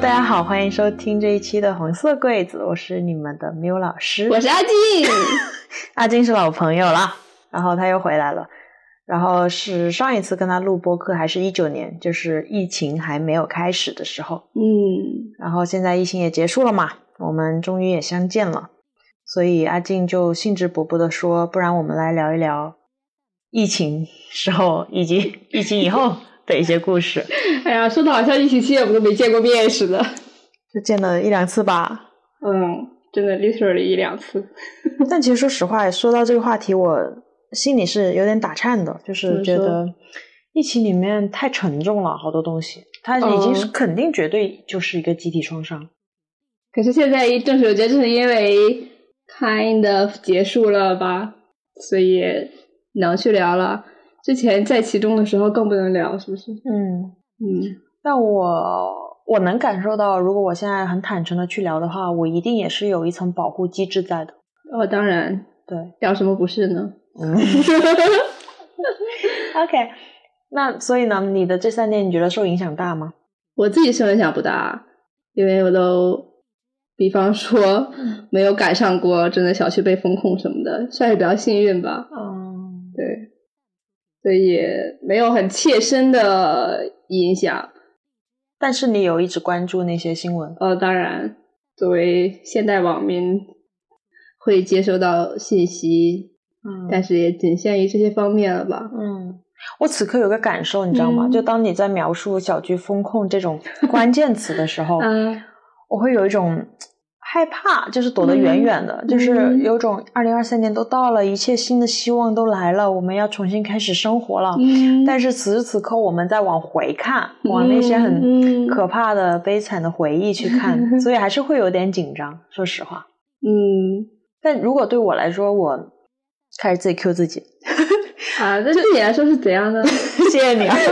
大家好，欢迎收听这一期的红色柜子，我是你们的缪老师，我是阿静，阿静是老朋友了，然后他又回来了，然后是上一次跟他录播客还是一九年，就是疫情还没有开始的时候，嗯，然后现在疫情也结束了嘛，我们终于也相见了，所以阿静就兴致勃勃的说，不然我们来聊一聊疫情时候以及疫情以后的一些故事，哎呀，说的好像疫情期间我们都没见过面似的，就见了一两次吧，嗯，真的 literally 一两次，但其实说实话，说到这个话题，我心里是有点打颤的，就是觉得疫情里面太沉重了，好多东西，它已经是嗯肯定绝对就是一个集体创伤。可是现在正是我觉得正是因为 kind of 结束了吧，所以能去聊了。之前在其中的时候更不能聊，是不是？嗯，嗯，但我我能感受到，如果我现在很坦诚的去聊的话，我一定也是有一层保护机制在的。哦，当然，对，聊什么不是呢？嗯，OK，那所以呢，你的这三年你觉得受影响大吗？我自己受影响不大，因为我都，比方说没有赶上过真的小区被封控什么的，算是比较幸运吧。嗯，对，所以没有很切身的影响。但是你有一直关注那些新闻，呃，当然，作为现代网民，会接收到信息，嗯但是也仅限于这些方面了吧。嗯，我此刻有个感受，你知道吗？嗯就当你在描述小区风控这种关键词的时候，嗯，我会有一种害怕，就是躲得远远的，嗯就是嗯有种二零二三年都到了，一切新的希望都来了，我们要重新开始生活了。嗯但是此时此刻，我们在往回看，往那些很嗯可怕的、悲惨的回忆去看，所以还是会有点紧张。说实话，嗯但如果对我来说，我开始自己 Q 自己，啊，那对你来说是怎样的？谢谢你啊。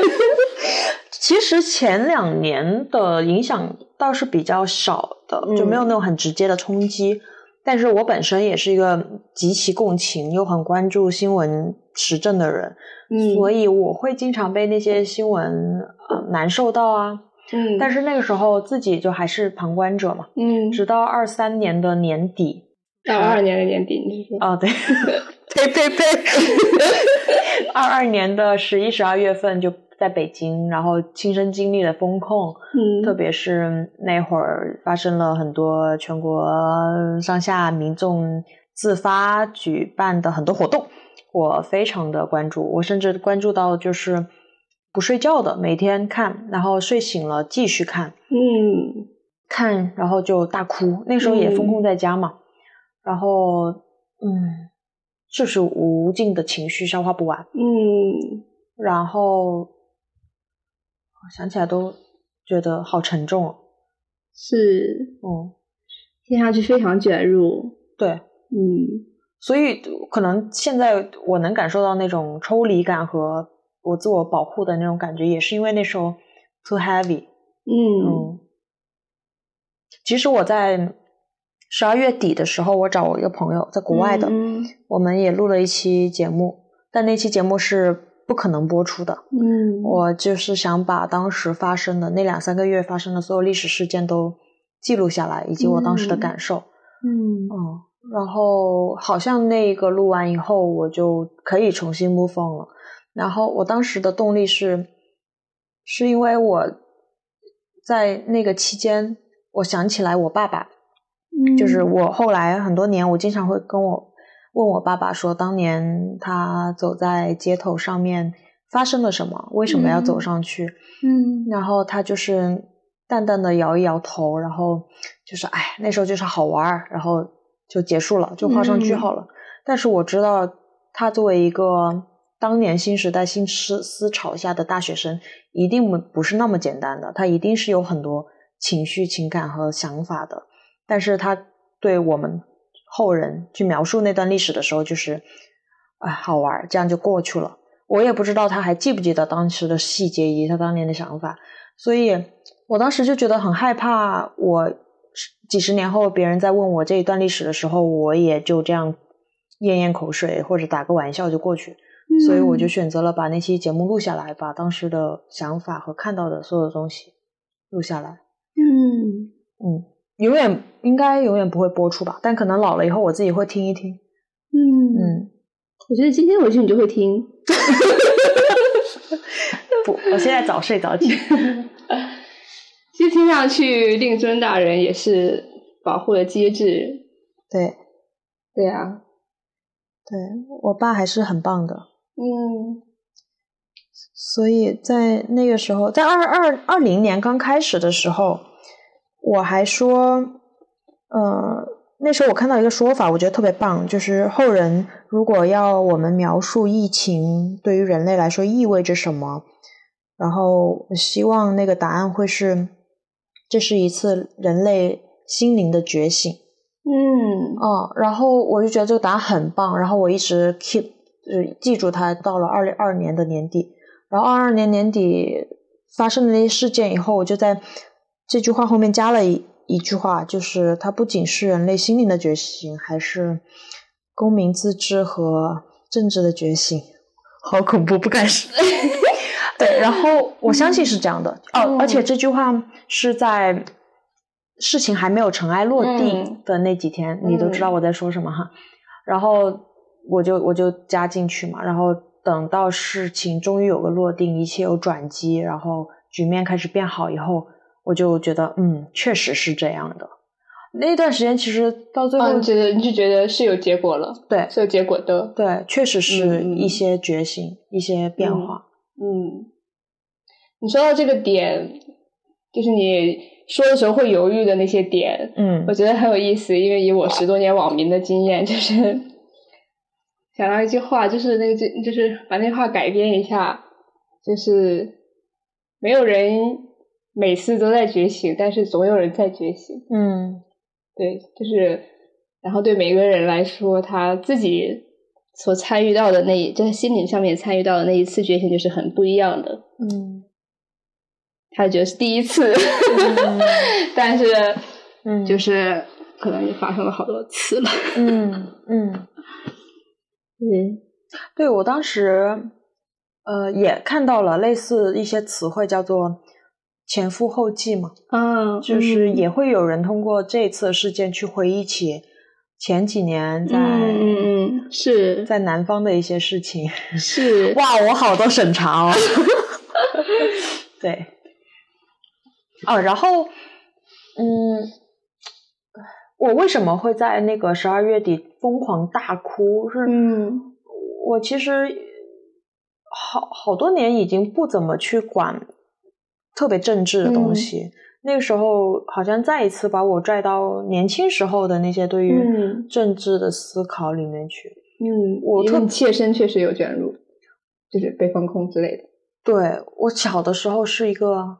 其实前两年的影响倒是比较少的，嗯就没有那种很直接的冲击。但是我本身也是一个极其共情又很关注新闻时政的人，嗯，所以我会经常被那些新闻呃难受到啊。嗯，但是那个时候自己就还是旁观者嘛。嗯，直到二三年的年底，到二二年的年底，你是说？哦对，呸呸呸，二二年的十一、十二月份就在北京，然后亲身经历了风控，嗯，特别是那会儿发生了很多全国上下民众自发举办的很多活动，我非常的关注，我甚至关注到就是不睡觉的，每天看，然后睡醒了继续看，嗯看，然后就大哭。那时候也封控在家嘛，然后嗯，就是无尽的情绪消化不完，嗯然后想起来都觉得好沉重哦。是嗯，听上去非常卷入。对，嗯所以可能现在我能感受到那种抽离感和我自我保护的那种感觉，也是因为那时候 too heavy。嗯嗯，其实我在十二月底的时候，我找我一个朋友在国外的，嗯我们也录了一期节目，但那期节目是不可能播出的。嗯，我就是想把当时发生的那两三个月发生的所有历史事件都记录下来，以及我当时的嗯感受。嗯嗯，然后好像那个录完以后，我就可以重新 move on 了。然后我当时的动力是，是因为我在那个期间，我想起来我爸爸，嗯就是我后来很多年，我经常会跟我问我爸爸说，当年他走在街头上面发生了什么，为什么要走嗯上去？嗯然后他就是淡淡的摇一摇头，然后就是哎，那时候就是好玩儿，然后就结束了，就画上句嗯号了。但是我知道，他作为一个当年新时代新思思潮下的大学生，一定不不是那么简单的，他一定是有很多情绪、情感和想法的。但是他对我们后人去描述那段历史的时候，就是啊好玩，这样就过去了。我也不知道他还记不记得当时的细节以及他当年的想法，所以我当时就觉得很害怕。我几十年后别人在问我这一段历史的时候，我也就这样咽咽口水或者打个玩笑就过去。所以我就选择了把那期节目录下来，把当时的想法和看到的所有的东西录下来。嗯嗯，永远应该永远不会播出吧，但可能老了以后我自己会听一听。嗯嗯，我觉得今天回去你就会听。不，我现在早睡早起。其实听上去令尊大人也是保护了机智。对，对啊，对我爸还是很棒的。嗯所以在那个时候，在二二二零年刚开始的时候，我还说，呃，那时候我看到一个说法，我觉得特别棒，就是后人如果要我们描述疫情对于人类来说意味着什么，然后我希望那个答案会是，这是一次人类心灵的觉醒。嗯哦，然后我就觉得这个答案很棒，然后我一直 keep 就记住它，到了二零二年的年底，然后二二年年底发生的那些事件以后，我就在这句话后面加了一一句话，就是它不仅是人类心灵的觉醒，还是公民自治和政治的觉醒。好恐怖，不敢说。对，然后我相信是这样的哦，嗯而且这句话是在事情还没有尘埃落地嗯的那几天，你都知道我在说什么哈。然后我就我就加进去嘛，然后等到事情终于有个落定，一切有转机，然后局面开始变好以后，我就觉得嗯，确实是这样的。那段时间其实到最后，哦，你觉得你就觉得是有结果了，对是有结果的。对，确实是一些觉醒，一些变化。嗯，你说到这个点，就是你说的时候会犹豫的那些点，嗯我觉得很有意思，因为以我十多年网民的经验，就是 想到一句话，就是那个就就是把那话改编一下，就是没有人每次都在觉醒，但是总有人在觉醒。嗯对，就是，然后对每个人来说，他自己所参与到的那一在心灵上面参与到的那一次觉醒，就是很不一样的。嗯他觉得是第一次，但是，嗯就是可能也发生了好多次了。嗯嗯，嗯 对我当时呃也看到了类似一些词汇，叫做前赴后继嘛，嗯，就是也会有人通过这次事件去回忆起前几年在、嗯嗯嗯，是在南方的一些事情。是 哇，我好多审查哦。对，哦，然后，嗯，我为什么会在那个十二月底疯狂大哭？是，嗯我其实好好多年已经不怎么去管特别政治的东西。那个时候好像再一次把我拽到年轻时候的那些对于嗯政治的思考里面去。嗯，我特切身确实有卷入，就是被封控之类的。对我小的时候是一个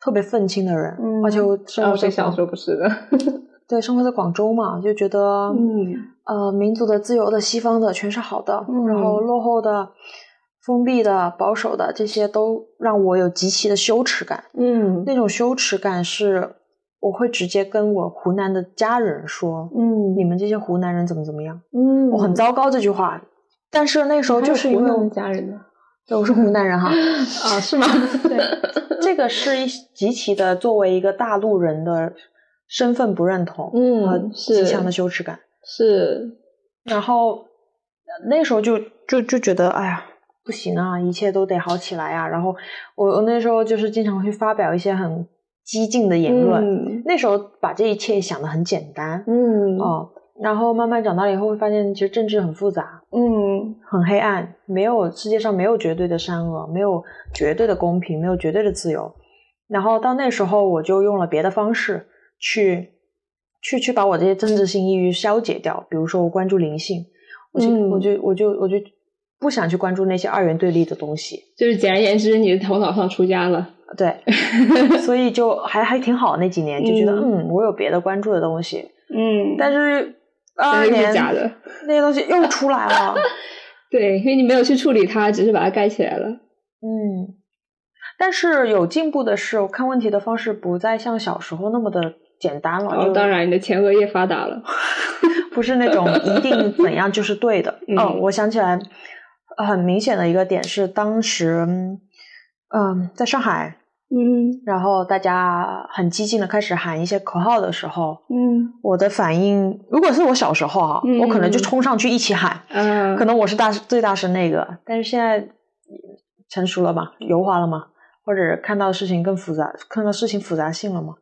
特别愤青的人，嗯而且我生哦，活在小时候不是的？对生活在广州嘛，就觉得、嗯呃民族的、自由的、西方的全是好的，嗯然后落后的、封闭的、保守的这些都让我有极其的羞耻感。嗯那种羞耻感是我会直接跟我湖南的家人说：“嗯你们这些湖南人怎么怎么样？”嗯，我很糟糕这句话，但是那时候就是因为家人呢。对我是湖南人哈。啊，是吗？对，这个是一极其的作为一个大陆人的身份不认同，嗯和是极强的羞耻感。是，然后呃那时候就就就觉得，哎呀，不行啊，一切都得好起来啊。然后我我那时候就是经常会发表一些很激进的言论，嗯那时候把这一切想的很简单，嗯哦。然后慢慢长大了以后，会发现其实政治很复杂，嗯很黑暗，没有世界上没有绝对的善恶，没有绝对的公平，没有绝对的自由。然后到那时候，我就用了别的方式去去去把我这些政治性抑郁消解掉。比如说，我关注灵性，我就、嗯我就我就我就不想去关注那些二元对立的东西。就是简而言之，你的头脑上出家了。对，所以就还还挺好。那几年就觉得，嗯嗯，我有别的关注的东西。嗯但是二二但是假的。那些东西又出来了。对，因为你没有去处理它，只是把它盖起来了。嗯，但是有进步的是，我看问题的方式不再像小时候那么的简单了。当然，你的前额叶发达了。不是那种一定怎样就是对的。嗯哦，我想起来很明显的一个点是，当时嗯、在上海嗯然后大家很激进的开始喊一些口号的时候，嗯我的反应，如果是我小时候啊，嗯我可能就冲上去一起喊，嗯，可能我是大最大声那个，但是现在成熟了嘛，油滑了嘛，或者看到事情更复杂，看到事情复杂性了嘛。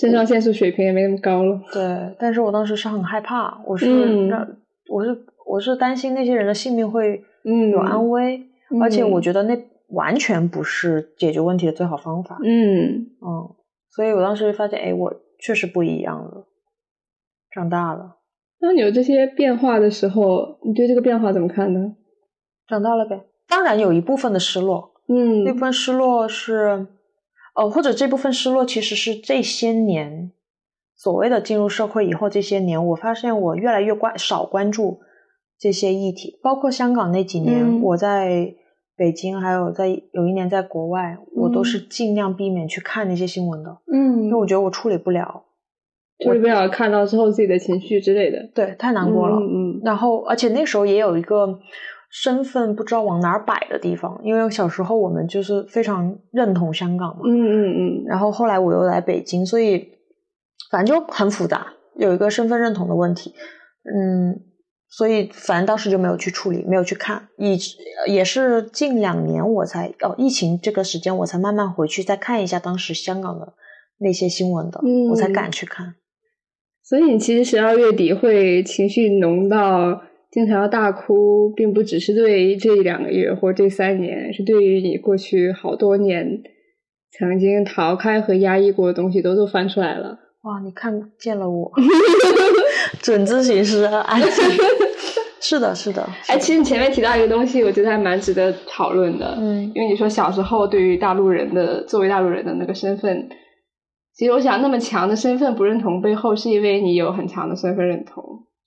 肾上腺素水平也没那么高了。对，但是我当时是很害怕，我是嗯让、我是我是担心那些人的性命会嗯，有安危，嗯而且我觉得那完全不是解决问题的最好方法。嗯嗯，所以我当时发现，哎，我确实不一样了，长大了，当你有这些变化的时候，你对这个变化怎么看呢？长大了呗。当然有一部分的失落，嗯那部分失落是，呃，或者这部分失落其实是这些年所谓的进入社会以后这些年，我发现我越来越关少关注这些议题，包括香港那几年，嗯。我在北京，还有在有一年在国外，我都嗯。是尽量避免去看那些新闻的，嗯因为我觉得我处理不了，处理不了看到之后自己的情绪之类的，对，太难过了。嗯。然后，而且那时候也有一个身份不知道往哪儿摆的地方，因为小时候我们就是非常认同香港嘛，嗯嗯嗯。然后后来我又来北京，所以反正就很复杂，有一个身份认同的问题，嗯，所以反正当时就没有去处理，没有去看，以也是近两年我才哦，疫情这个时间我才慢慢回去再看一下当时香港的那些新闻的，嗯我才敢去看。所以你其实十二月底会情绪浓到经常要大哭，并不只是对这一两个月或这三年，是对于你过去好多年曾经逃开和压抑过的东西都都翻出来了。哇，你看见了我，准咨询师。是的，是的。哎，其实你前面提到一个东西，我觉得还蛮值得讨论的。嗯因为你说小时候对于大陆人的作为大陆人的那个身份，其实我想那么强的身份不认同背后，是因为你有很强的身份认同。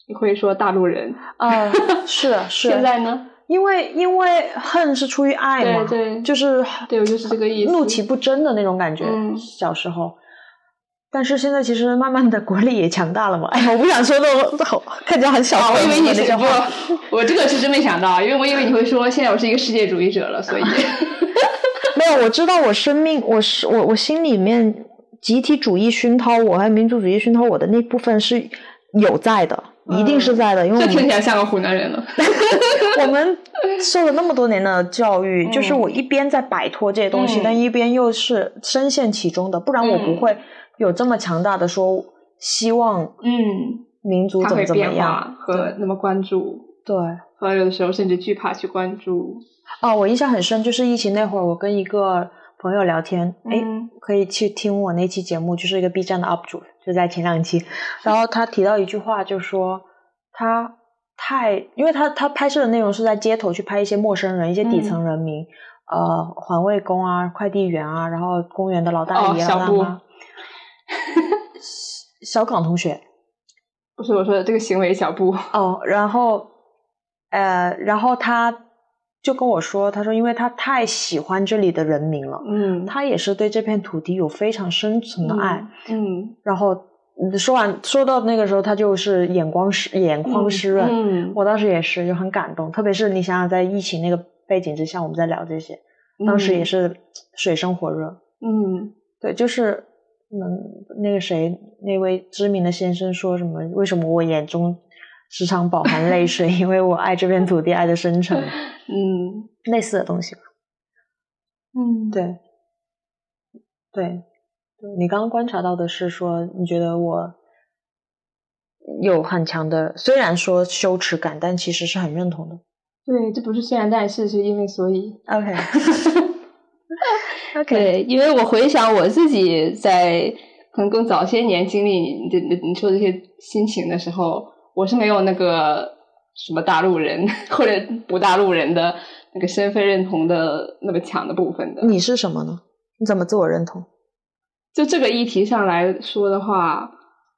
你会说大陆人，啊、是的，是的。现在呢？因为因为恨是出于爱嘛，对对就是对我就是这个意思怒其不争的那种感觉。嗯小时候，但是现在其实慢慢的国力也强大了嘛。哎呀，我不想说那种好看起来很小啊，我以为你。不，我这个是真没想到，因为我以为你会说现在我是一个世界主义者了，所以 没有，我知道我生命，我是我我心里面集体主义熏陶我，还有民族主义熏陶我的那部分是有在的，一定是在的，因为这我们听起来像个湖南人了。我们受了那么多年的教育，就是我一边在摆脱这些东西，嗯但一边又是深陷其中的，不然我不嗯会有这么强大的说希望嗯，民族怎么怎么样化。和那么关注，对，和有的时候甚至惧怕去关注。哦，我印象很深，就是疫情那会儿，我跟一个朋友聊天，哎、嗯可以去听我那期节目，就是一个 B 站的 UP 主，就在前两期，然后他提到一句话，就说他太，因为他他拍摄的内容是在街头去拍一些陌生人、一些底层人民，呃，环卫工啊、快递员啊，然后公园的老大爷、大妈，小港同学，不是我说的这个行为小布，哦，然后，呃，然后他就跟我说，他说，因为他太喜欢这里的人民了，嗯他也是对这片土地有非常深层的爱。嗯，然后嗯说完说到那个时候，他就是眼光湿眼眶湿润。嗯，我当时也是就很感动，特别是你想想，在疫情那个背景之下，我们在聊这些，当时也是水深火热。嗯对，就是嗯，那个谁，那位知名的先生说什么？为什么我眼中时常饱含泪水？因为我爱这片土地，爱的深沉，嗯类似的东西吧。嗯，对，对，对你刚刚观察到的是说，你觉得我有很强的，虽然说羞耻感，但其实是很认同的。对，这不是虽然但是，是因为所以。OK，OK，OK，对，因为我回想我自己在可能更早些年经历你你你你说这些心情的时候，我是没有那个什么大陆人 或者不大陆人的那个身份认同的那么强的部分的。你是什么呢？你怎么自我认同？就这个议题上来说的话，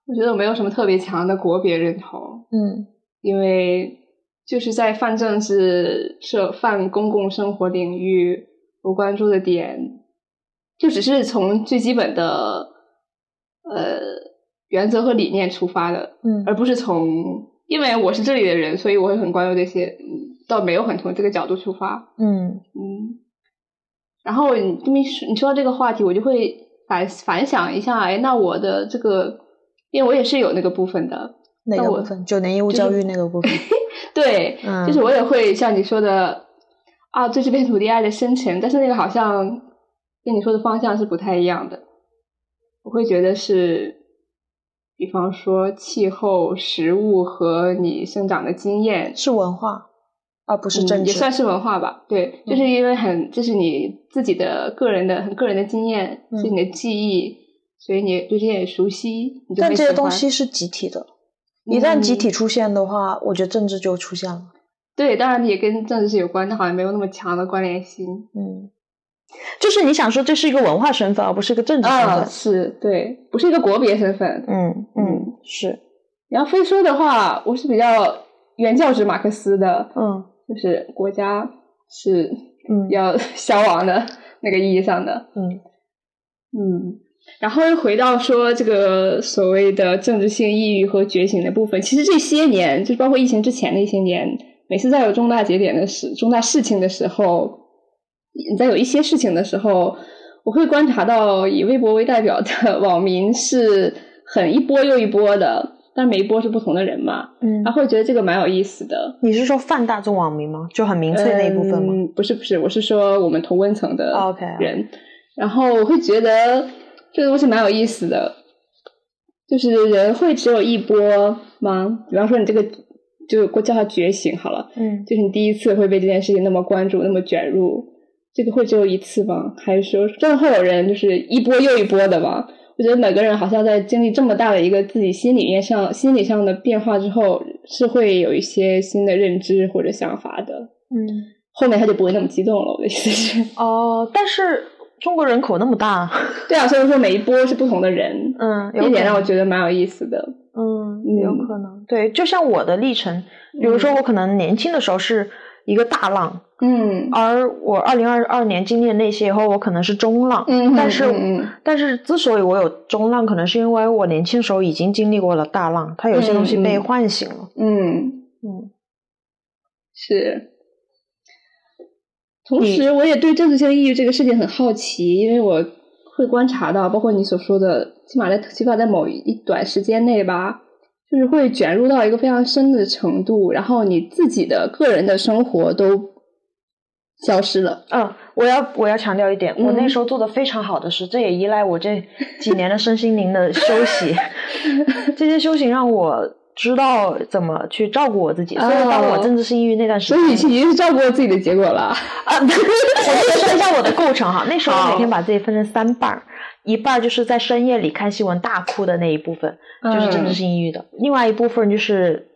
我觉得我没有什么特别强的国别认同，嗯因为就是在泛政治、社泛公共生活领域，我关注的点，就只是从最基本的呃原则和理念出发的，嗯而不是从因为我是这里的人，所以我会很关注这些，嗯倒没有很从这个角度出发。嗯嗯，然后你这么一说，你说到这个话题，我就会反反想一下，哎，那我的这个，因为我也是有那个部分的，那个部分？九年义务教育那个部分。对，嗯就是我也会像你说的啊，对这片土地爱的深沉，但是那个好像跟你说的方向是不太一样的。我会觉得是，比方说气候、食物和你生长的经验，是文化，而不是嗯政治。也算是文化吧。对，就是因为很，这是你自己的个人的很个人的经验，嗯是你的记忆，所以你对这些也熟悉，你就但这些东西是集体的，一旦集嗯体出现的话，我觉得政治就出现了。对，当然也跟政治是有关，但好像没有那么强的关联性。嗯，就是你想说这是一个文化身份，而不是一个政治身啊，份。是对，不是一个国别身份。嗯嗯，是，你要非说的话，我是比较原教旨马克思的，嗯就是国家是嗯要 消亡的那个意义上的。嗯嗯，然后又回到说这个所谓的政治性抑郁和觉醒的部分，其实这些年，就包括疫情之前的一些年，每次在有重大节点的时、重大事情的时候，你在有一些事情的时候，我会观察到以微博为代表的 网民是很一波又一波的，但每一波是不同的人嘛，嗯然后会觉得这个蛮有意思的。你是说泛大众网民吗？就很民粹那一部分吗？嗯？不是不是，我是说我们同温层的哦 OK，人。然后我会觉得这个东西蛮有意思的，就是人会只有一波吗？比方说你这个就我叫他觉醒好了，嗯就是你第一次会被这件事情那么关注、那么卷入，这个会只有一次吗？还是说真的会有人就是一波又一波的吗？我觉得每个人好像在经历这么大的一个自己心里面上、心理上的变化之后，是会有一些新的认知或者想法的。嗯后面他就不会那么激动了。我的意思是，哦，但是中国人口那么大，对啊，所以说每一波是不同的人，嗯，有一点让我觉得蛮有意思的。嗯，嗯有可能。对，就像我的历程，比如说我可能年轻的时候是一个大浪，嗯而我二零二二年经历的那些以后，我可能是中浪。嗯，但是嗯但是之所以我有中浪，可能是因为我年轻时候已经经历过了大浪，它有些东西被唤醒了。嗯，嗯是。同时，我也对政治性抑郁这个事情很好奇，因为我会观察到，包括你所说的，起码在起码在某一短时间内吧，就是会卷入到一个非常深的程度，然后你自己的个人的生活都消失了。嗯，我要我要强调一点，我那嗯时候做的非常好的是，这也依赖我这几年的身心灵的休息，这些修行让我知道怎么去照顾我自己。所以当我哦政治性抑郁那段时间所以已经是照顾我自己的结果了。啊，我再说一下我的构成哈。那时候我每天把自己分成三半儿，一半就是在深夜里看新闻大哭的那一部分，就是政治嗯性抑郁的；另外一部分就是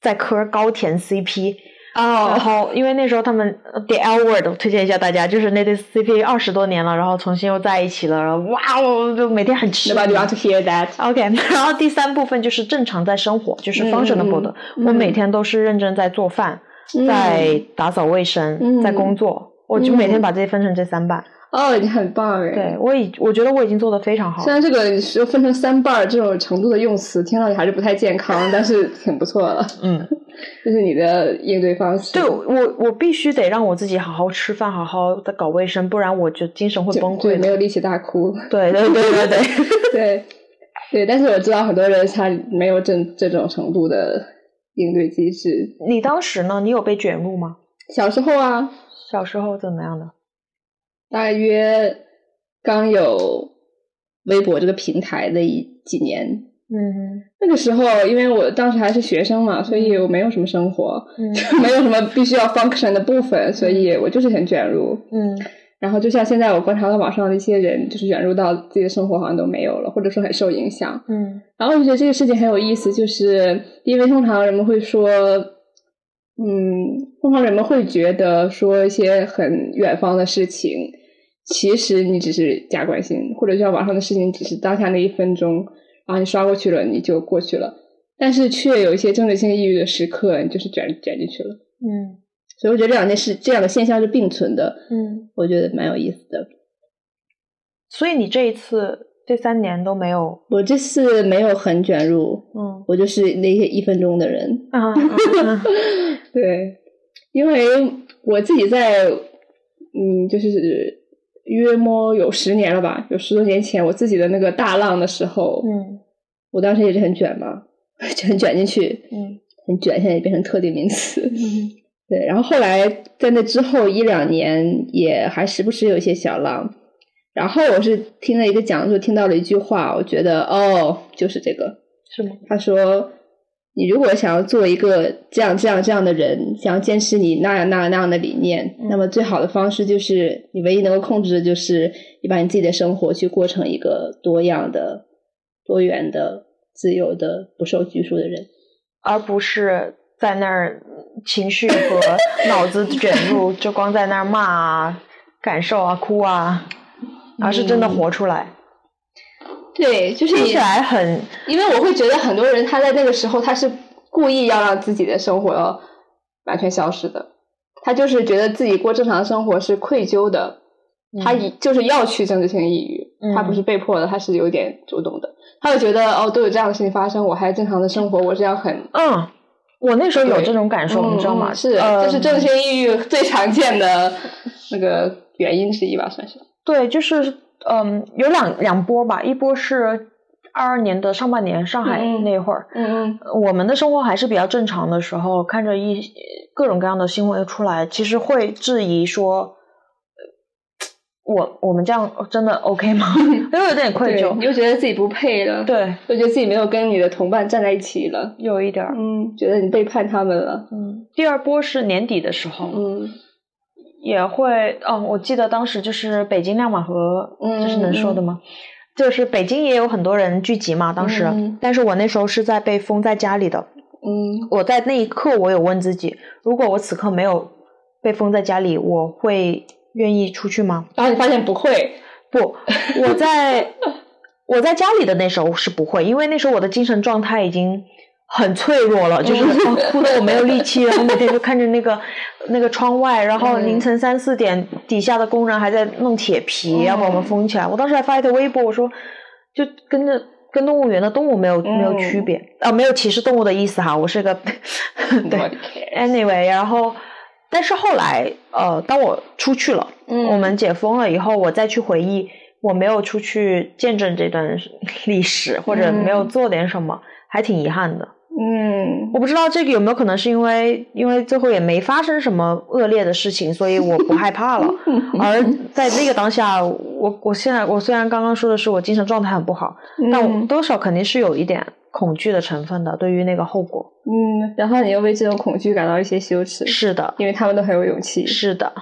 在磕高甜 CP。哦然哦，后，因为那时候他们呃 The L Word 我推荐一下大家，就是那对 CP 二十多年了，然后重新又在一起了，然后哇哦，就每天很痴迷。Nobody want to hear that。OK，然后第三部分就是正常在生活，就是 functional 的。嗯我每天都是认真在做饭，嗯在打扫卫生，嗯在工作。我就每天把这些分成这三半。哦，你很棒哎。对我已，我觉得我已经做的非常好虽。然这个是分成三半儿这种程度的用词，听上去还是不太健康，但是挺不错了。嗯，这是你的应对方式。对我，我必须得让我自己好好吃饭，好好的搞卫生，不然我就精神会崩溃的。就没有力气大哭。对对对对对。对 对，但是我知道很多人他没有这这种程度的应对机制。你当时呢？你有被卷入吗？小时候啊，小时候怎么样的？大约刚有微博这个平台的一几年，嗯。那个时候因为我当时还是学生嘛，所以我没有什么生活，嗯。没有什么必须要 function 的部分，所以我就是很卷入。嗯。然后就像现在我观察到网上的一些人，就是卷入到自己的生活好像都没有了，或者说很受影响。嗯。然后我就觉得这个事情很有意思，就是因为通常人们会说，嗯，通常人们会觉得说一些很远方的事情，其实你只是假关心，或者像网上的事情只是当下那一分钟，然后你刷过去了，你就过去了。但是却有一些政治性抑郁的时刻，你就是卷卷进去了。嗯所以我觉得这两件事，这样的现象是并存的，嗯。我觉得蛮有意思的。所以你这一次这三年都没有，我这次没有很卷入，嗯我就是那些一分钟的人。啊，嗯对，因为我自己在，嗯，就是约摸有十年了吧，有十多年前我自己的那个大浪的时候，嗯我当时也是很卷嘛，就很卷进去，嗯很卷，现在也变成特定名词。嗯 对，然后后来在那之后一两年，也还时不时有一些小浪。然后我是听了一个讲座，听到了一句话，我觉得哦，就是这个。是吗？他说：“你如果想要做一个这样这样这样的人，想要坚持你那样那样那样的理念，嗯那么最好的方式就是你唯一能够控制的就是你把你自己的生活去过成一个多样的、多元的、自由的、不受拘束的人。而不是在那儿情绪和 脑子卷入，就光在那儿骂啊、感受啊、哭啊，而是真的活出来。”对，就是听起来很因为我会觉得很多人他在那个时候他是故意要让自己的生活完全消失的，他就是觉得自己过正常生活是愧疚的，他以就是要去政治性抑郁，嗯他不是被迫的，他是有点主动的，他会觉得哦都有这样的事情发生，我还正常的生活，我是要很嗯，我那时候有这种感受，嗯你知道吗？嗯是，呃这是政治性抑郁最常见的那个原因之一吧，算是。对，就是嗯，有两两波吧，一波是二二年的上半年上海那会儿，嗯嗯我们的生活还是比较正常的时候，看着一各种各样的新闻出来，其实会质疑说，呃我我们这样真的 OK 吗？又有点愧，疚你。又觉得自己不配了，，对，又觉得自己没有跟你的同伴站在一起了。有一点。嗯，觉得你背叛他们了。嗯，第二波是年底的时候，嗯也会哦，我记得当时就是北京亮马河，嗯这是能说的吗？就是北京也有很多人聚集嘛，当时，嗯但是我那时候是在被封在家里的。嗯我在那一刻，我有问自己，如果我此刻没有被封在家里，我会愿意出去吗？然后你发现不会，不，我在我在家里的那时候是不会，因为那时候我的精神状态已经很脆弱了，就是哦哭的我没有力气，然后每天就看着那个那个窗外，然后嗯。凌晨三四点，底下的工人还在弄铁皮，要把我们封起来。我当时还发一条微博，我说就跟着。跟动物园的动物没有没有区别。啊、没有歧视动物的意思哈，我是个 对 Anyway，然后，但是后来，呃，当我出去了，嗯。我们解封了以后，我再去回忆，我没有出去见证这段历史，或者没有做点什么，还挺遗憾的。嗯我不知道这个有没有可能是因为，因为最后也没发生什么恶劣的事情，所以我不害怕了。而在那个当下，我我现在我虽然刚刚说的是我精神状态很不好，但我嗯多少肯定是有一点恐惧的成分的，对于那个后果。嗯，然后你又为这种恐惧感到一些羞耻，是的，因为他们都很有勇气。是的，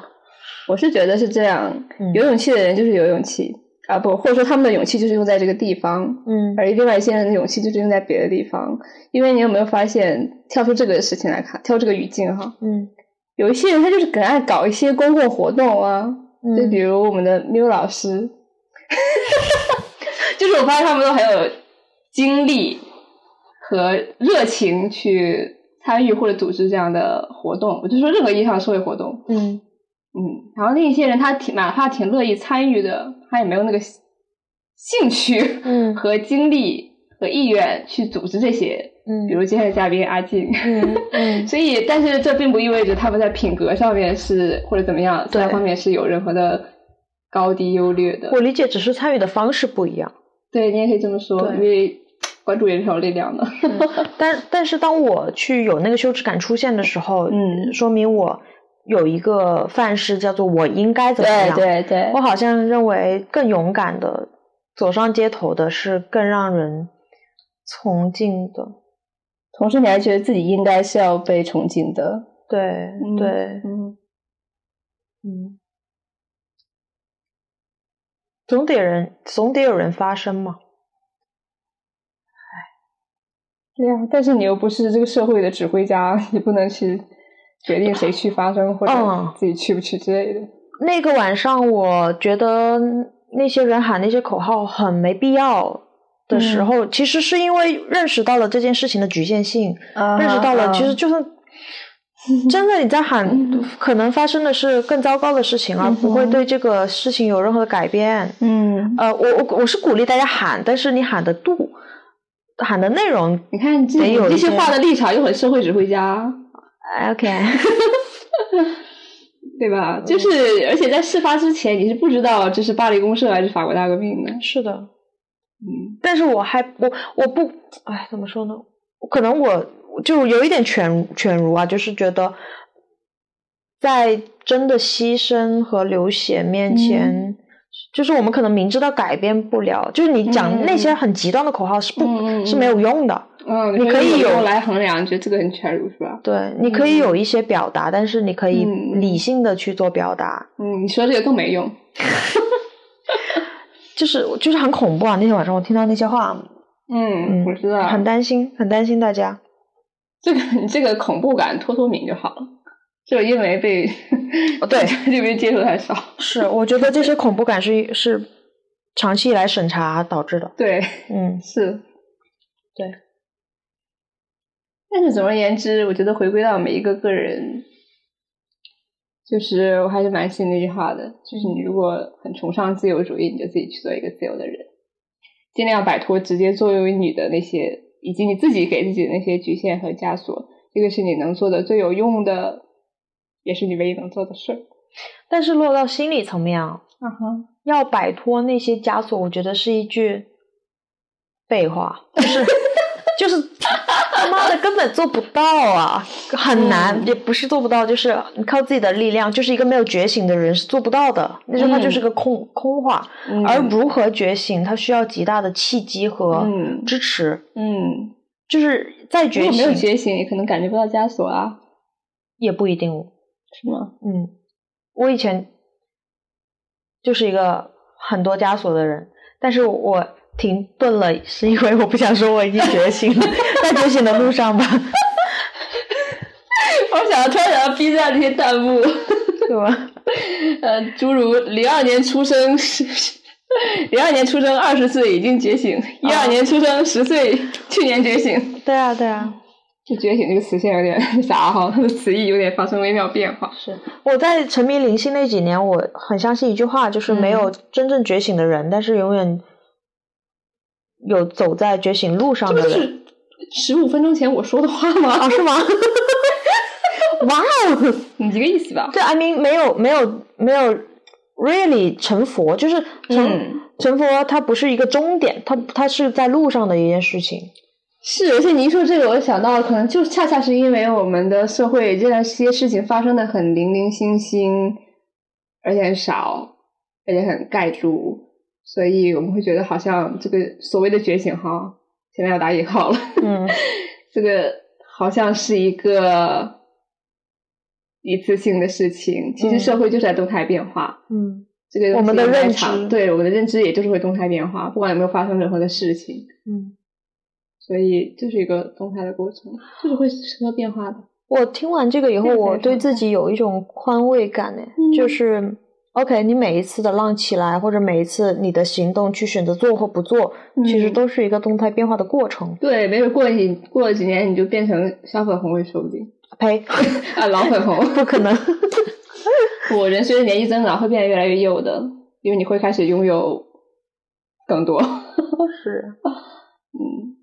我是觉得是这样，嗯有勇气的人就是有勇气啊，不，或者说他们的勇气就是用在这个地方，嗯而另外一些人的勇气就是用在别的地方。因为你有没有发现，跳出这个事情来看，跳这个语境哈，嗯有一些人他就是很爱搞一些公共活动啊，就比嗯如我们的缪老师，就是我发现他们都很有精力和热情去参与或者组织这样的活动。我就说任何意义上的社会活动，嗯嗯，然后另一些人他挺哪怕挺乐意参与的，他也没有那个兴趣嗯 和精力和意愿去组织这些。嗯，比如今天的嘉宾阿静，嗯嗯 所以，但是这并不意味着他们在品格上面是或者怎么样，其他方面是有任何的高低优劣的。我理解只是参与的方式不一样。对你也可以这么说，因为关注也是有力量的。但但是当我去有那个羞耻感出现的时候，嗯说明我有一个范式叫做我应该怎么样。对对我好像认为更勇敢的走上街头的是更让人崇敬的。同时你还觉得自己应该是要被崇敬的。对、嗯对，嗯，嗯，总得人总得有人发声嘛。哎对呀、但是你又不是这个社会的指挥家，你不能去决定谁去发声或者嗯自己去不去之类的。那个晚上，我觉得那些人喊那些口号很没必要的时候，其实是因为认识到了这件事情的局限性，认识到了其实就算 真的你在喊，可能发生的是更糟糕的事情，而不会对这个事情有任何的改变。嗯，呃，我我我是鼓励大家喊，但是你喊的度、喊的内容你看这得有一些这些话的立场又很社会指挥家。，OK，对吧？就是而且在事发之前，你是不知道这是巴黎公社还是法国大革命的。是的，嗯但是我还我我不，哎，怎么说呢？可能我就有一点犬犬儒啊，就是觉得在真的牺牲和流血面前，就是我们可能明知道改变不了，就是你讲那些很极端的口号是不、是没有用的。嗯，你可以有用来衡量，觉得这个很耻辱是吧？对，你可以有一些表达，但是你可以嗯理性的去做表达，嗯，你说这个更没用。就是就是很恐怖啊！那天晚上我听到那些话，嗯，我知道。很担心，很担心大家。这个你 这个恐怖感脱脱敏就好了，就因为被哦对 因为接触太少。是，我觉得这些恐怖感是是长期以来审查导致的。对，嗯，是，对。但是总而言之，我觉得回归到每一个个人，就是我还是蛮信那句话的，就是你如果很崇尚自由主义，你就自己去做一个自由的人，尽量摆脱直接作为你的那些，以及你自己给自己的那些局限和枷锁。这个是你能做的最有用的，也是你唯一能做的事儿。但是落到心理层面啊，嗯哼，要摆脱那些枷锁，我觉得是一句废话，就是 就是他妈的根本做不到啊，很难，嗯。也不是做不到，就是你靠自己的力量，就是一个没有觉醒的人是做不到的，那句话嗯。就是个空、空话。嗯。而如何觉醒，它需要极大的契机和嗯。支持，嗯，就是在觉如果没有觉醒，也可能感觉不到枷锁啊，也不一定。是吗？嗯，我以前就是一个很多枷锁的人，但是我停顿了，是因为我不想说我已经觉醒了，在觉醒的路上吧，我想要突然想到 B 站那些弹幕，对吧？呃，诸如零二年出生十，零二年出生二十岁已经觉醒，一二年出生十岁去年觉醒。对啊，对啊，就觉醒这个词现在有点 啥哈，它的词义有点发生微妙变化。是我在沉迷灵性那几年，我很相信一句话，就是没有真正觉醒的人，但是永远有走在觉醒路上的人。十五分钟前我说的话吗？啊，是吗？哇哦！你这个意思吧？对，I mean 没有没有没有 really 成佛，就是成、嗯成佛，它不是一个终点，它它是在路上的一件事情。是，而且你一说这个，我就想到，可能就恰恰是因为我们的社会这些事情发生的很零零星星，而且很少，而且很盖住，所以我们会觉得好像这个所谓的觉醒哈，现在要打引号了，嗯，这个好像是一个一次性的事情，其实嗯社会就是在动态变化。嗯这个我们的认知对我们的认知也就是会动态变化，不管有没有发生任何的事情。嗯，所以这是一个动态的过程，就是会适合变化的。我听完这个以后，我对自己有一种宽慰感呢，嗯就是 OK，你每一次的浪起来，或者每一次你的行动去选择做或不做，其实嗯都是一个动态变化的过程。对，没准过几过了几年你就变成小粉红也说不定呸，啊，老粉红。不可能。我人随着年纪增长会变得越来越幼的，因为你会开始拥有更多。是，嗯，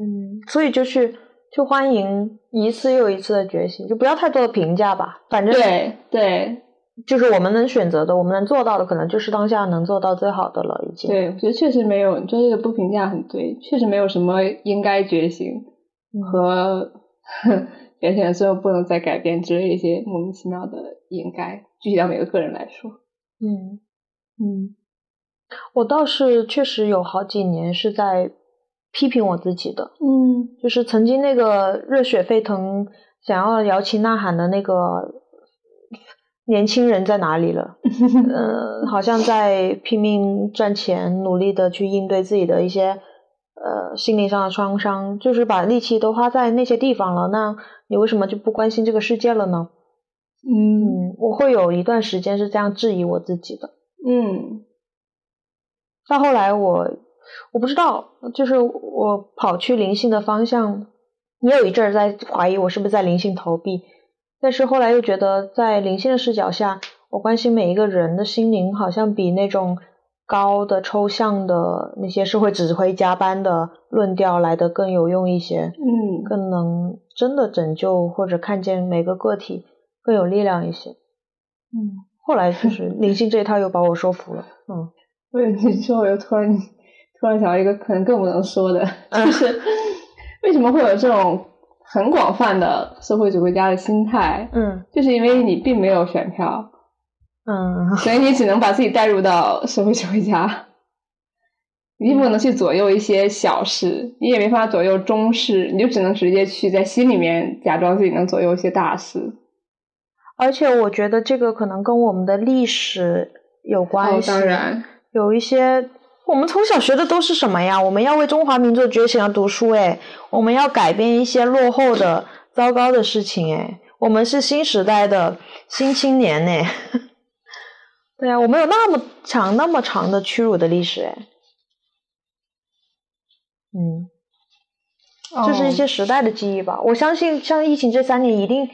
嗯，所以就是就欢迎一次又一次的觉醒，就不要太多的评价吧。反正对对就是我们能选择的，我们能做到的，可能就是当下能做到最好的了，已经。对，我觉得确实没有，你说这个不评价很对，确实没有什么应该觉醒嗯和觉醒了之后不能再改变之类一些莫名其妙的应该，具体到每个个人来说。嗯，嗯我倒是确实有好几年是在批评我自己的，嗯就是曾经那个热血沸腾、想要摇旗呐喊的那个年轻人在哪里了？呃，好像在拼命赚钱，努力的去应对自己的一些呃心理上的创伤，就是把力气都花在那些地方了。那你为什么就不关心这个世界了呢？嗯嗯，我会有一段时间是这样质疑我自己的。嗯到后来我我不知道，就是我跑去灵性的方向，也有一阵儿在怀疑我是不是在灵性逃避，但是后来又觉得在灵性的视角下，我关心每一个人的心灵，好像比那种高的抽象的那些社会指挥加班的论调来的更有用一些，嗯更能真的拯救或者看见每个个体更有力量一些。嗯，后来就是灵性这一套又把我说服了。嗯，我你说我又突然突然想到一个可能更不能说的，就是为什么会有这种很广泛的社会主义家的心态？嗯，就是因为你并没有选票，嗯，所以你只能把自己带入到社会主义家。你不能去左右一些小事，你也没法左右中事，你就只能直接去在心里面假装自己能左右一些大事。而且我觉得这个可能跟我们的历史有关系。当然，有一些我们从小学的都是什么呀？我们要为中华民族的觉醒而读书，哎，我们要改变一些落后的、糟糕的事情，哎，我们是新时代的新青年，呢。对啊，我们有那么长、那么长的屈辱的历史，哎。嗯，这是一些时代的记忆吧。我相信，像疫情这三年，一定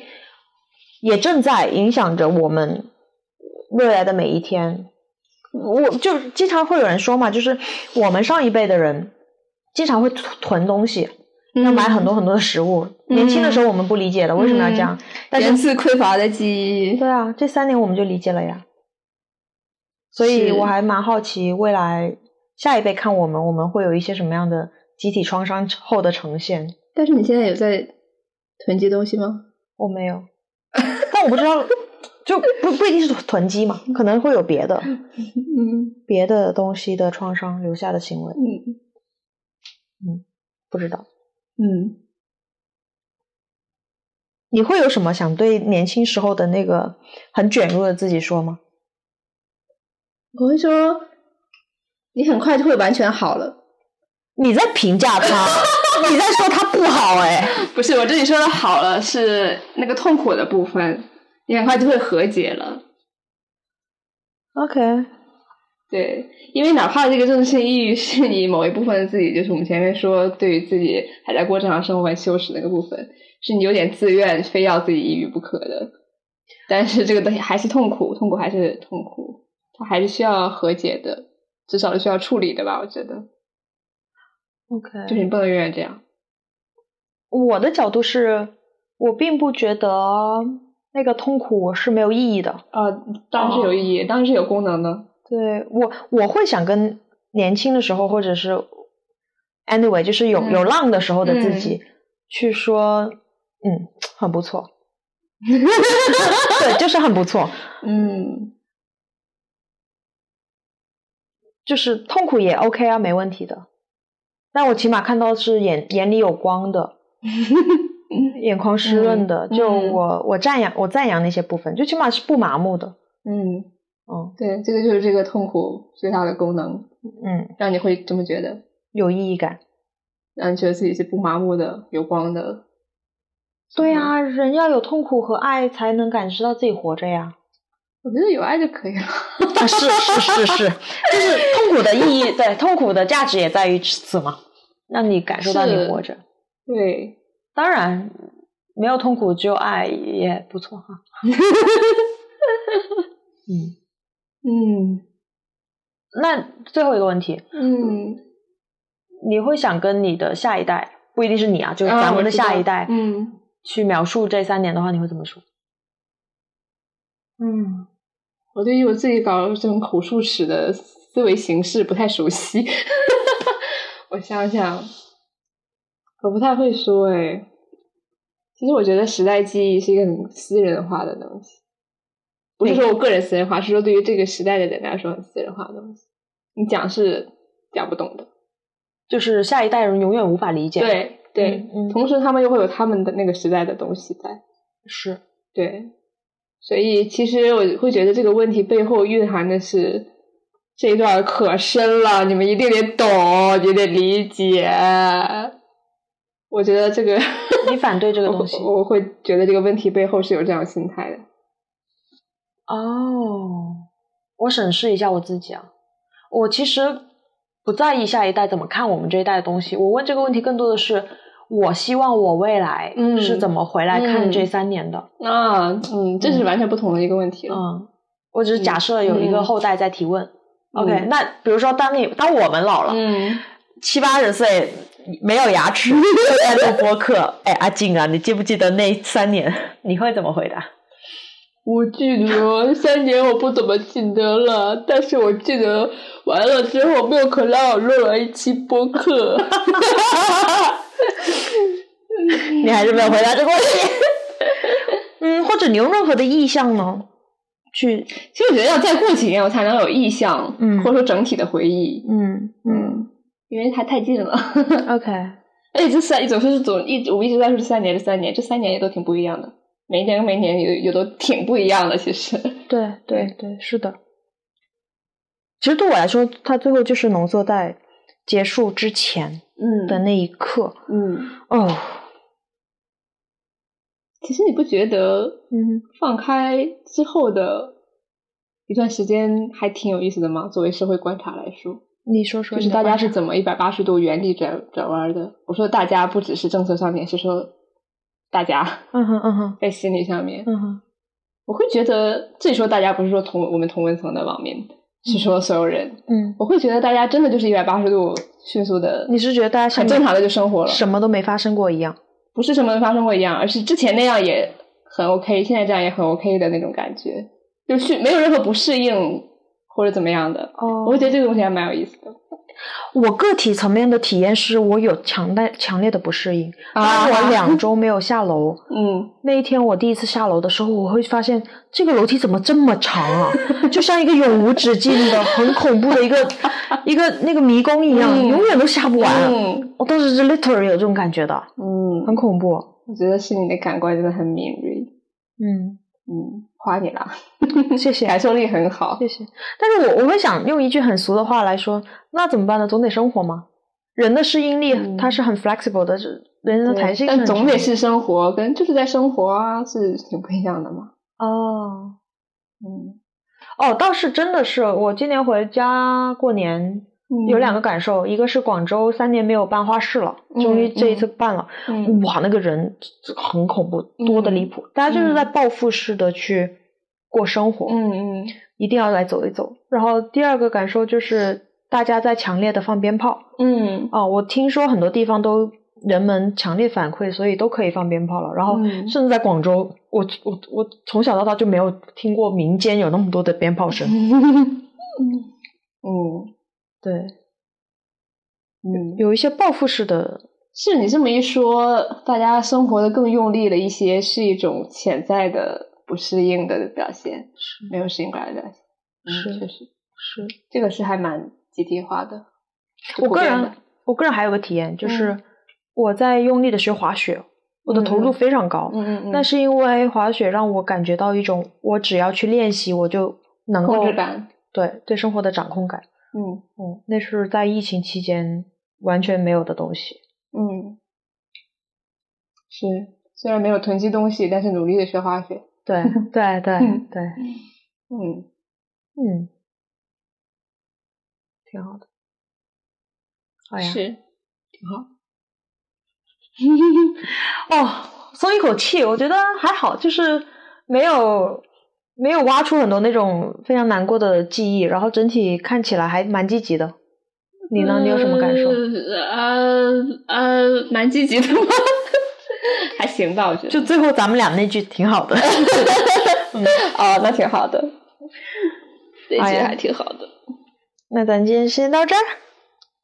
也正在影响着我们未来的每一天。我就经常会有人说嘛，就是我们上一辈的人经常会囤东西，要买很多很多的食物。年轻的时候我们不理解的，为什么要这样？源自匮乏的记忆。对啊，这三年我们就理解了呀。所以我还蛮好奇，未来下一辈看我们，我们会有一些什么样的？集体创伤后的呈现，但是你现在有在囤积东西吗？我没有，但我不知道，就不不一定是囤积嘛，可能会有别的，嗯，别的东西的创伤留下的行为，嗯嗯，不知道，嗯，你会有什么想对年轻时候的那个很卷入的自己说吗？我会说，你很快就会完全好了。你在评价他，你在说他不好哎？不是，我这里说的好了是那个痛苦的部分，你很快就会和解了。OK，对，因为哪怕这个正性抑郁是你某一部分的自己，就是我们前面说对于自己还在过正常生活很羞耻那个部分，是你有点自愿非要自己抑郁不可的，但是这个东西还是痛苦，痛苦还是痛苦，它还是需要和解的，至少是需要处理的吧？我觉得。OK，就是你不能永远这样。我的角度是，我并不觉得那个痛苦是没有意义的。啊，当然是有意义，当然是有功能的。对我，我会想跟年轻的时候，或者是 anyway，就是有有浪的时候的自己去说，嗯，很不错。对，就是很不错。嗯，就是痛苦也 OK 啊，没问题的。但我起码看到是眼眼里有光的，眼眶湿润的。就我我赞扬我赞扬那些部分，就起码是不麻木的。嗯嗯，对，这个就是这个痛苦最大的功能。嗯，让你会这么觉得，有意义感，让你觉得自己是不麻木的、有光的。对啊，人要有痛苦和爱，才能感知到自己活着呀。我觉得有爱就可以了。啊，是是是是，就是痛苦的意义，对，痛苦的价值也在于此嘛，让你感受到你活着。对，当然没有痛苦，只有爱也不错哈。嗯 嗯，那最后一个问题，嗯，你会想跟你的下一代，不一定是你啊，就是咱们的下一代，嗯，去描述这三年的话，你会怎么说？嗯。我对于我自己搞这种口述史的思维形式不太熟悉，我想想，我不太会说哎。其实我觉得时代记忆是一个很私人化的东西，不是说我个人私人化，是说对于这个时代的人来说很私人化的东西。你讲是讲不懂的，就是下一代人永远无法理解。对对，同时他们又会有他们的那个时代的东西在。是，对。所以，其实我会觉得这个问题背后蕴含的是这一段可深了，你们一定得懂，也得理解。我觉得这个你反对这个 东西，我会觉得这个问题背后是有这样心态的。哦，我审视一下我自己啊，我其实不在意下一代怎么看我们这一代的东西。我问这个问题更多的是。我希望我未来是怎么回来看这三年的啊？嗯，这是完全不同的一个问题了。嗯，我只是假设有一个后代在提问。OK，那比如说，当你当我们老了，嗯，七八十岁没有牙齿 在录播客，哎，阿静啊，你记不记得那三年？你会怎么回答？我记得三年我不怎么记得了，但是我记得完了之后，没有可拉我录了一期播客。你还是没有回答这个问题。嗯，或者你有任何的意向呢？去，其实我觉得要再过几年，我才能有意向，嗯或者说整体的回忆，嗯嗯，因为还太近了。OK，而且这三总是总一直我一直在说这三年，这三年，这三年也都挺不一样的，每一年跟每一年也也都挺不一样的，其实。对 对对，是的。其实对我来说，它最后就是浓缩在结束之前嗯的那一刻。嗯，哦，其实你不觉得嗯，放开之后的一段时间还挺有意思的吗？作为社会观察来说，你说说就是大家是怎么一百八十度原地转转弯的？我说大家不只是政策上面，是说大家嗯哼嗯哼在心理上面，嗯哼我会觉得这里说大家不是说同我们同文层的网民，是说所有人。嗯，我会觉得大家真的就是一百八十度迅速的，你是觉得大家很正常的就生活了，什么都没发生过一样？不是什么没发生过一样，而是之前那样也很 OK，现在这样也很 OK 的那种感觉，就是没有任何不适应或者怎么样的。哦我会觉得这个东西还蛮有意思的。我个体层面的体验是我有强烈强烈的不适应。啊当我两周没有下楼，嗯，那一天我第一次下楼的时候，我会发现这个楼梯怎么这么长啊？就像一个永无止境的、很恐怖的一个 一个那个迷宫一样，嗯永远都下不完。嗯我当时是 literally 有这种感觉的，嗯，很恐怖。我觉得是你的感官真的很敏锐。嗯，嗯，夸你啦，谢谢，感受力很好。谢谢。但是我我会想用一句很俗的话来说，那怎么办呢？总得生活嘛。人的适应力嗯它是很 flexible 的，是人的弹性但总得是生活，跟就是在生活啊，是挺不一样的嘛。哦。嗯，哦，倒是真的是，我今年回家过年有两个感受，一个是广州三年没有办花市了，终于嗯这一次办了，嗯。哇，那个人很恐怖，多的离谱，大家就是在报复式的去过生活，嗯嗯。一定要来走一走。然后第二个感受就是大家在强烈的放鞭炮，嗯。哦，我听说很多地方都人们强烈反馈，所以都可以放鞭炮了。然后嗯。甚至在广州，我我我从小到大就没有听过民间有那么多的鞭炮声。嗯对，嗯，有一些报复式的，是你这么一说，大家生活的更用力了一些，是一种潜在的不适应的表现，是没有适应过来的表现。嗯是确实，是。这个是还蛮集体化的。我个人我个人还有个体验，就是嗯我在用力的学滑雪，我的投入非常高。嗯嗯嗯，那是因为滑雪让我感觉到一种，我只要去练习，我就能够控制感。对对生活的掌控感。嗯嗯，那是在疫情期间完全没有的东西。嗯，是，虽然没有囤积东西，但是努力的学化学。对对对嗯对，嗯，嗯，挺好的。好呀，是，挺好。哦，松一口气，我觉得还好，就是没有没有挖出很多那种非常难过的记忆，然后整体看起来还蛮积极的。你呢？你有什么感受？呃呃，蛮积极的吗？还行吧，我觉得。就最后咱们俩那句挺好的。哦，那挺好的，这哎呀句还挺好的。那咱今天先到这儿，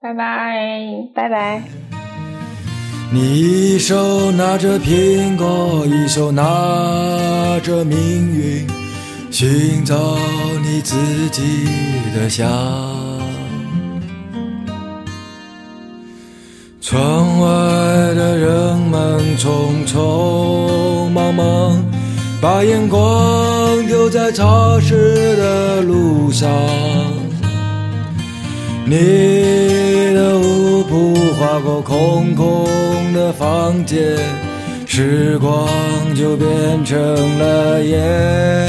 拜拜。拜拜。你一手拿着苹果，一手拿着命运，寻找你自己的香。窗外的人们匆匆忙忙，把眼光丢在潮湿的路上。你的舞步划过空空的房间，时光就变成了烟。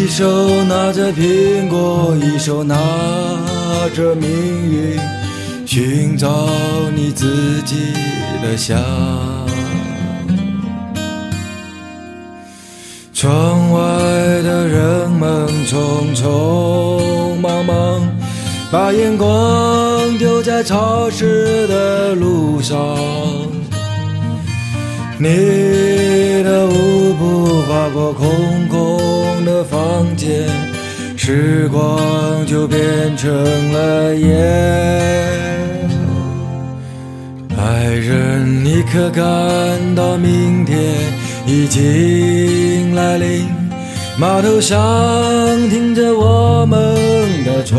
一手拿着苹果，一手拿着命运，寻找你自己的香。窗外的人们匆匆忙忙，把眼光丢在潮湿的路上。你的舞步划过空空的房间，时光就变成了烟。爱人，你可感到明天已经来临？码头上停着我们的船，